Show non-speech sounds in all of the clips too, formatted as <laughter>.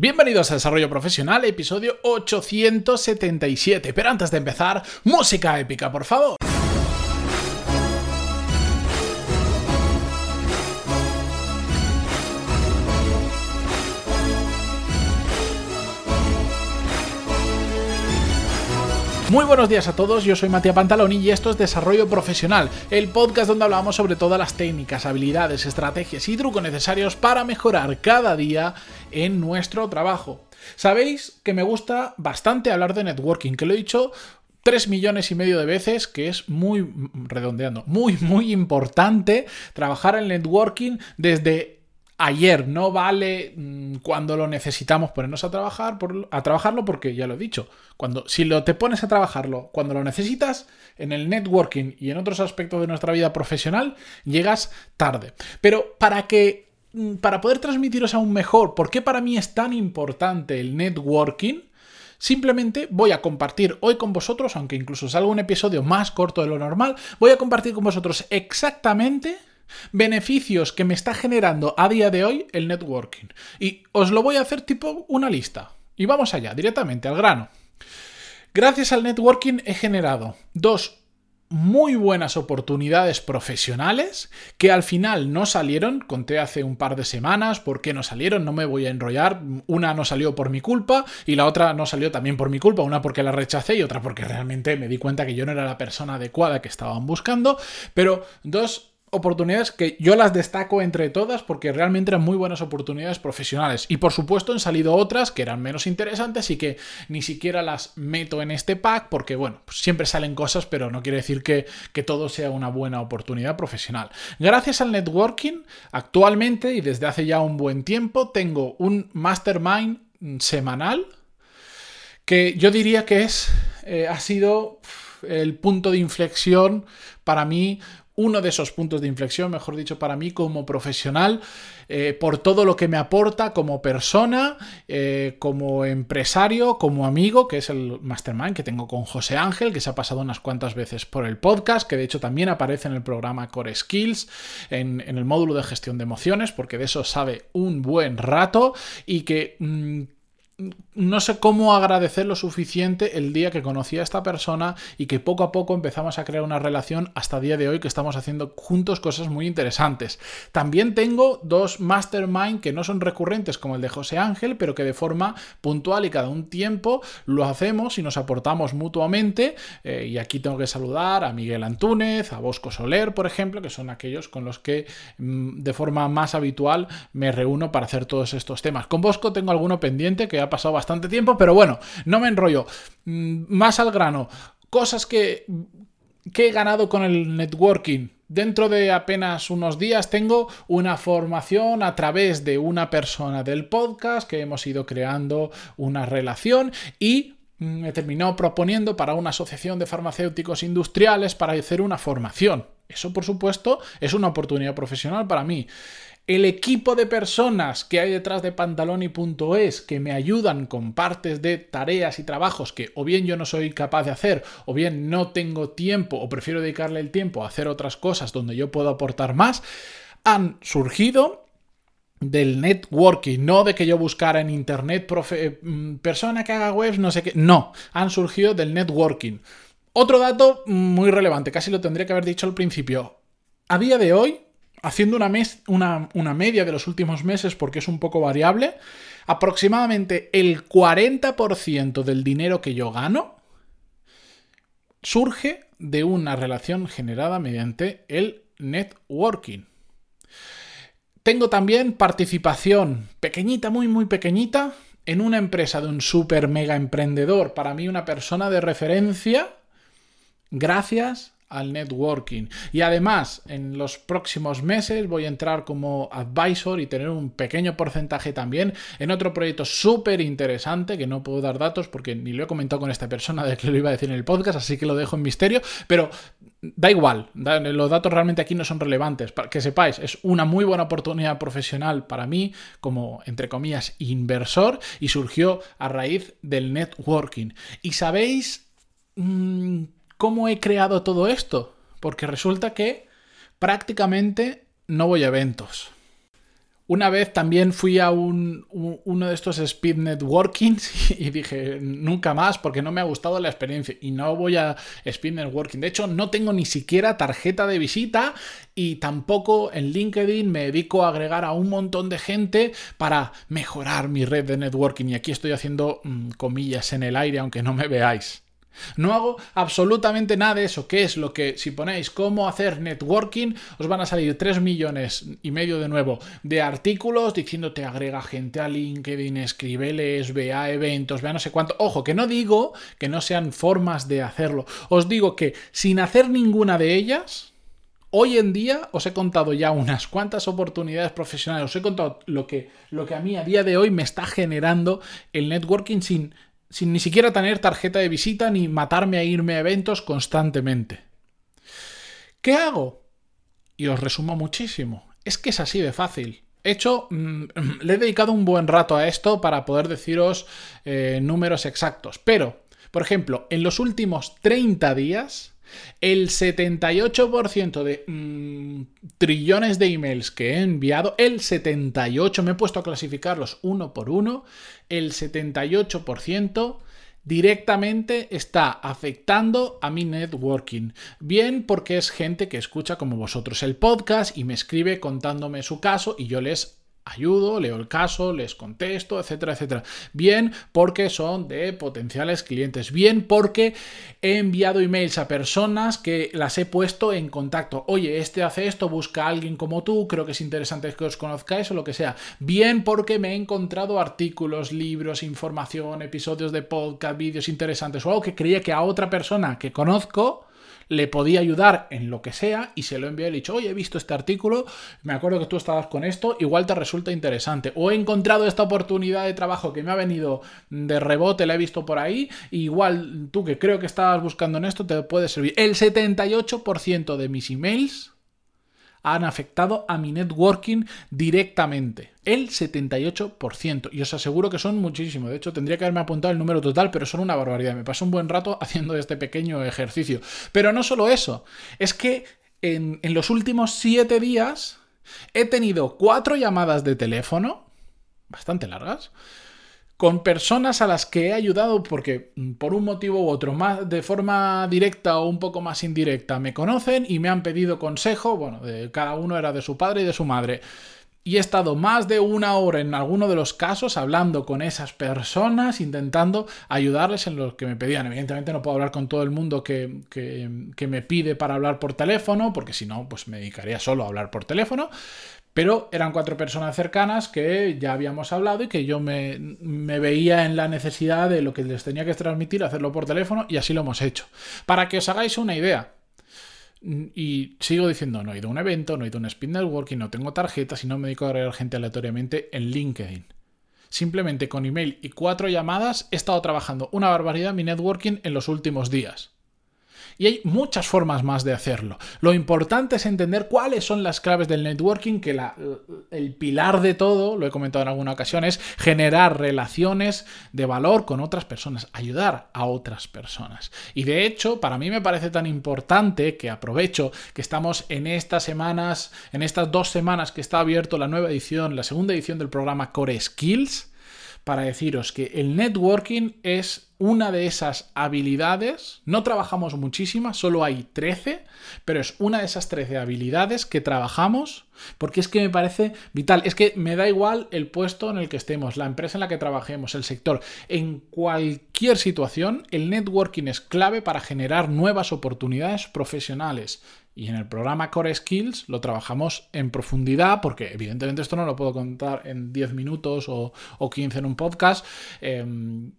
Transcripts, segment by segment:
Bienvenidos a Desarrollo Profesional, episodio 877. Pero antes de empezar, música épica, por favor. Muy buenos días a todos, yo soy Matías Pantaloni y esto es Desarrollo Profesional, el podcast donde hablamos sobre todas las técnicas, habilidades, estrategias y trucos necesarios para mejorar cada día en nuestro trabajo. Sabéis que me gusta bastante hablar de networking, que lo he dicho 3 millones y medio de veces, que es muy, redondeando, muy, muy importante trabajar en networking desde ayer, no vale mm, cuando lo necesitamos ponernos a trabajar a trabajarlo porque ya lo he dicho, cuando si lo te pones a trabajarlo cuando lo necesitas en el networking y en otros aspectos de nuestra vida profesional llegas tarde. Pero para que mm, para poder transmitiros aún mejor por qué para mí es tan importante el networking, Simplemente voy a compartir hoy con vosotros, aunque incluso salga un episodio más corto de lo normal, voy a compartir con vosotros exactamente Beneficios que me está generando a día de hoy el networking. Y os lo voy a hacer tipo una lista. Y vamos allá, directamente al grano. Gracias al networking he generado dos muy buenas oportunidades profesionales que al final no salieron, conté hace un par de semanas por qué no salieron, no me voy a enrollar, una no salió por mi culpa y la otra no salió también por mi culpa, una porque la rechacé y otra porque realmente me di cuenta que yo no era la persona adecuada que estaban buscando, pero dos oportunidades que yo las destaco entre todas porque realmente eran muy buenas oportunidades profesionales. Y por supuesto han salido otras que eran menos interesantes y que ni siquiera las meto en este pack porque, bueno, pues siempre salen cosas, pero no quiere decir que, que todo sea una buena oportunidad profesional. Gracias al networking, actualmente y desde hace ya un buen tiempo, tengo un mastermind semanal que yo diría que es, eh, ha sido el punto de inflexión para mí uno de esos puntos de inflexión, mejor dicho, para mí como profesional, eh, por todo lo que me aporta como persona, eh, como empresario, como amigo, que es el mastermind que tengo con José Ángel, que se ha pasado unas cuantas veces por el podcast, que de hecho también aparece en el programa Core Skills, en, el módulo de gestión de emociones, porque de eso sabe un buen rato y que... Mm, no sé cómo agradecer lo suficiente el día que conocí a esta persona y que poco a poco empezamos a crear una relación hasta día de hoy que estamos haciendo juntos cosas muy interesantes. También tengo dos mastermind que no son recurrentes como el de José Ángel, pero que de forma puntual y cada un tiempo lo hacemos y nos aportamos mutuamente. Eh, y aquí tengo que saludar a Miguel Antúnez, a Bosco Soler, por ejemplo, que son aquellos con los que mm, de forma más habitual me reúno para hacer todos estos temas. Con Bosco tengo alguno pendiente que ha pasado bastante tiempo, pero bueno, no me enrollo. Mm, más al grano, cosas que, que he ganado con el networking. Dentro de apenas unos días tengo una formación a través de una persona del podcast que hemos ido creando una relación y me mm, terminó proponiendo para una asociación de farmacéuticos industriales para hacer una formación. Eso, por supuesto, es una oportunidad profesional para mí el equipo de personas que hay detrás de pantaloni.es que me ayudan con partes de tareas y trabajos que o bien yo no soy capaz de hacer o bien no tengo tiempo o prefiero dedicarle el tiempo a hacer otras cosas donde yo puedo aportar más, han surgido del networking, no de que yo buscara en internet mm, persona que haga webs, no sé qué, no, han surgido del networking. Otro dato muy relevante, casi lo tendría que haber dicho al principio. A día de hoy, haciendo una, media de los últimos meses porque es un poco variable, aproximadamente el 40% del dinero que yo gano surge de una relación generada mediante el networking. Tengo también participación pequeñita, muy, muy pequeñita, en una empresa de un super mega emprendedor, para mí una persona de referencia, gracias al networking. Y además, en los próximos meses voy a entrar como advisor y tener un pequeño porcentaje también en otro proyecto súper interesante que no puedo dar datos porque ni lo he comentado con esta persona de que lo iba a decir en el podcast, así que lo dejo en misterio, pero da igual, los datos realmente aquí no son relevantes. Para que sepáis, es una muy buena oportunidad profesional para mí como, entre comillas, inversor y surgió a raíz del networking. Y sabéis... Mm, ¿Cómo he creado todo esto? Porque resulta que prácticamente no voy a eventos. Una vez también fui a un, uno de estos speed networkings <laughs> y dije nunca más porque no me ha gustado la experiencia y no voy a speed networking. De hecho, no tengo ni siquiera tarjeta de visita y tampoco en LinkedIn me dedico a agregar a un montón de gente para mejorar mi red de networking. Y aquí estoy haciendo mm, comillas en el aire aunque no me veáis. No hago absolutamente nada de eso, que es lo que si ponéis cómo hacer networking, os van a salir 3 millones y medio de nuevo de artículos diciéndote agrega gente a LinkedIn, escríbeles, vea eventos, vea no sé cuánto. Ojo, que no digo que no sean formas de hacerlo. Os digo que sin hacer ninguna de ellas, Hoy en día os he contado ya unas cuantas oportunidades profesionales, os he contado lo que, lo que a mí a día de hoy me está generando el networking sin sin ni siquiera tener tarjeta de visita ni matarme a irme a eventos constantemente. ¿Qué hago? Y os resumo muchísimo. Es que es así de fácil. He hecho, mm, <clears throat> le he dedicado un buen rato a esto para poder deciros eh, números exactos. Pero, por ejemplo, en los últimos 30 días el 78% de mm, trillones de emails que he enviado, el 78%, me he puesto a clasificarlos uno por uno, el 78% directamente está afectando a mi networking. Bien porque es gente que escucha como vosotros el podcast y me escribe contándome su caso y yo les ayudo, leo el caso, les contesto, etcétera, etcétera. Bien porque son de potenciales clientes. Bien porque he enviado emails a personas que las he puesto en contacto. Oye, este hace esto, busca a alguien como tú, creo que es interesante que os conozcáis o lo que sea. Bien porque me he encontrado artículos, libros, información, episodios de podcast, vídeos interesantes o algo que creía que a otra persona que conozco le podía ayudar en lo que sea y se lo envié y le he dicho, oye, he visto este artículo, me acuerdo que tú estabas con esto, igual te resulta interesante. O he encontrado esta oportunidad de trabajo que me ha venido de rebote, la he visto por ahí, igual tú que creo que estabas buscando en esto te puede servir. El 78% de mis emails han afectado a mi networking directamente. El 78%. Y os aseguro que son muchísimo. De hecho, tendría que haberme apuntado el número total, pero son una barbaridad. Me paso un buen rato <laughs> haciendo este pequeño ejercicio. Pero no solo eso. Es que en, en los últimos 7 días he tenido cuatro llamadas de teléfono, bastante largas, con personas a las que he ayudado porque mm, por un motivo u otro, más de forma directa o un poco más indirecta, me conocen y me han pedido consejo, bueno, de, cada uno era de su padre y de su madre. Y he estado más de una hora en alguno de los casos hablando con esas personas, intentando ayudarles en lo que me pedían. Evidentemente no puedo hablar con todo el mundo que, que me pide para hablar por teléfono, porque si no, pues me dedicaría solo a hablar por teléfono. Pero eran cuatro personas cercanas que ya habíamos hablado y que yo me, veía en la necesidad de lo que les tenía que transmitir, hacerlo por teléfono y así lo hemos hecho. Para que os hagáis una idea. Y sigo diciendo, no he ido a un evento, no he ido a un spin networking, no tengo tarjetas y no me dedico a agregar gente aleatoriamente en LinkedIn. Simplemente con email y cuatro llamadas he estado trabajando una barbaridad mi networking en los últimos días. Y hay muchas formas más de hacerlo. Lo importante es entender cuáles son las claves del networking, que el pilar de todo, lo he comentado en alguna ocasión, es generar relaciones de valor con otras personas, ayudar a otras personas. Y de hecho, para mí me parece tan importante que aprovecho que estamos en estas semanas, en estas dos semanas que está abierto la nueva edición, la segunda edición del programa Core Skills, para deciros que el networking es una de esas habilidades, no trabajamos muchísimas, solo hay 13, pero es una de esas 13 habilidades que trabajamos porque es que me parece vital, es que me da igual el puesto en el que estemos, la empresa en la que trabajemos, el sector, en cualquier situación el networking es clave para generar nuevas oportunidades profesionales. Y en el programa Core Skills lo trabajamos en profundidad, porque evidentemente esto no lo puedo contar en 10 minutos o, 15 en un podcast. Em,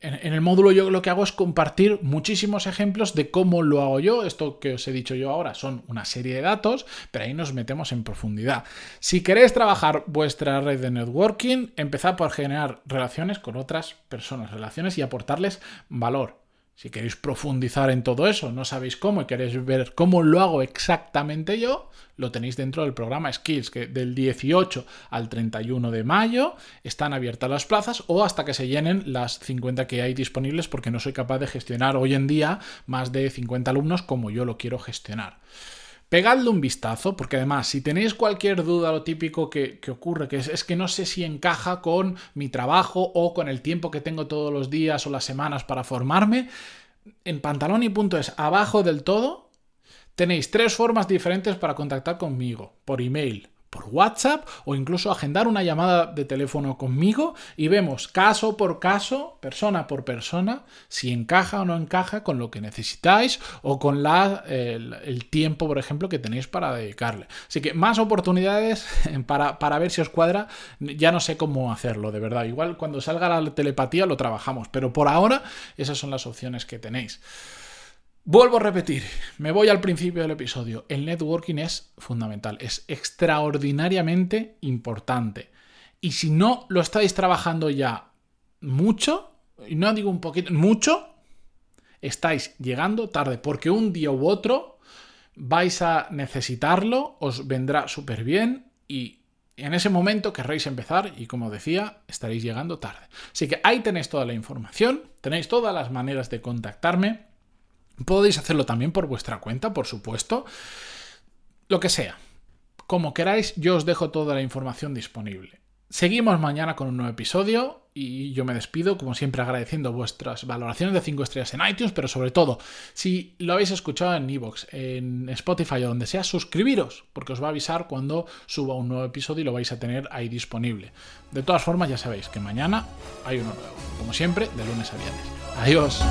en, el módulo yo lo que hago es compartir muchísimos ejemplos de cómo lo hago yo. Esto que os he dicho yo ahora son una serie de datos, pero ahí nos metemos en profundidad. Si queréis trabajar vuestra red de networking, empezad por generar relaciones con otras personas, relaciones y aportarles valor. Si queréis profundizar en todo eso, no sabéis cómo y queréis ver cómo lo hago exactamente yo, lo tenéis dentro del programa Skills, que del 18 al 31 de mayo están abiertas las plazas o hasta que se llenen las 50 que hay disponibles porque no soy capaz de gestionar hoy en día más de 50 alumnos como yo lo quiero gestionar. Pegadle un vistazo, porque además, si tenéis cualquier duda, lo típico que, ocurre, que es, es, que no sé si encaja con mi trabajo o con el tiempo que tengo todos los días o las semanas para formarme, en pantaloni.es, abajo del todo, tenéis tres formas diferentes para contactar conmigo. Por email, por WhatsApp o incluso agendar una llamada de teléfono conmigo y vemos caso por caso, persona por persona, si encaja o no encaja con lo que necesitáis o con la, el, tiempo, por ejemplo, que tenéis para dedicarle. Así que más oportunidades <laughs> para, para ver si os cuadra. Ya no sé cómo hacerlo, de verdad. Igual cuando salga la telepatía lo trabajamos, pero por ahora esas son las opciones que tenéis. Vuelvo a repetir, me voy al principio del episodio. El networking es fundamental, es extraordinariamente importante. Y si no lo estáis trabajando ya mucho, y no digo un poquito, mucho, estáis llegando tarde, porque un día u otro vais a necesitarlo, os vendrá súper bien y en ese momento querréis empezar y como decía, estaréis llegando tarde. Así que ahí tenéis toda la información, tenéis todas las maneras de contactarme. Podéis hacerlo también por vuestra cuenta, por supuesto. Lo que sea. Como queráis, yo os dejo toda la información disponible. Seguimos mañana con un nuevo episodio y yo me despido, como siempre, agradeciendo vuestras valoraciones de 5 estrellas en iTunes, pero sobre todo, si lo habéis escuchado en Evox, en Spotify o donde sea, suscribiros, porque os va a avisar cuando suba un nuevo episodio y lo vais a tener ahí disponible. De todas formas, ya sabéis que mañana hay uno nuevo, como siempre, de lunes a viernes. Adiós.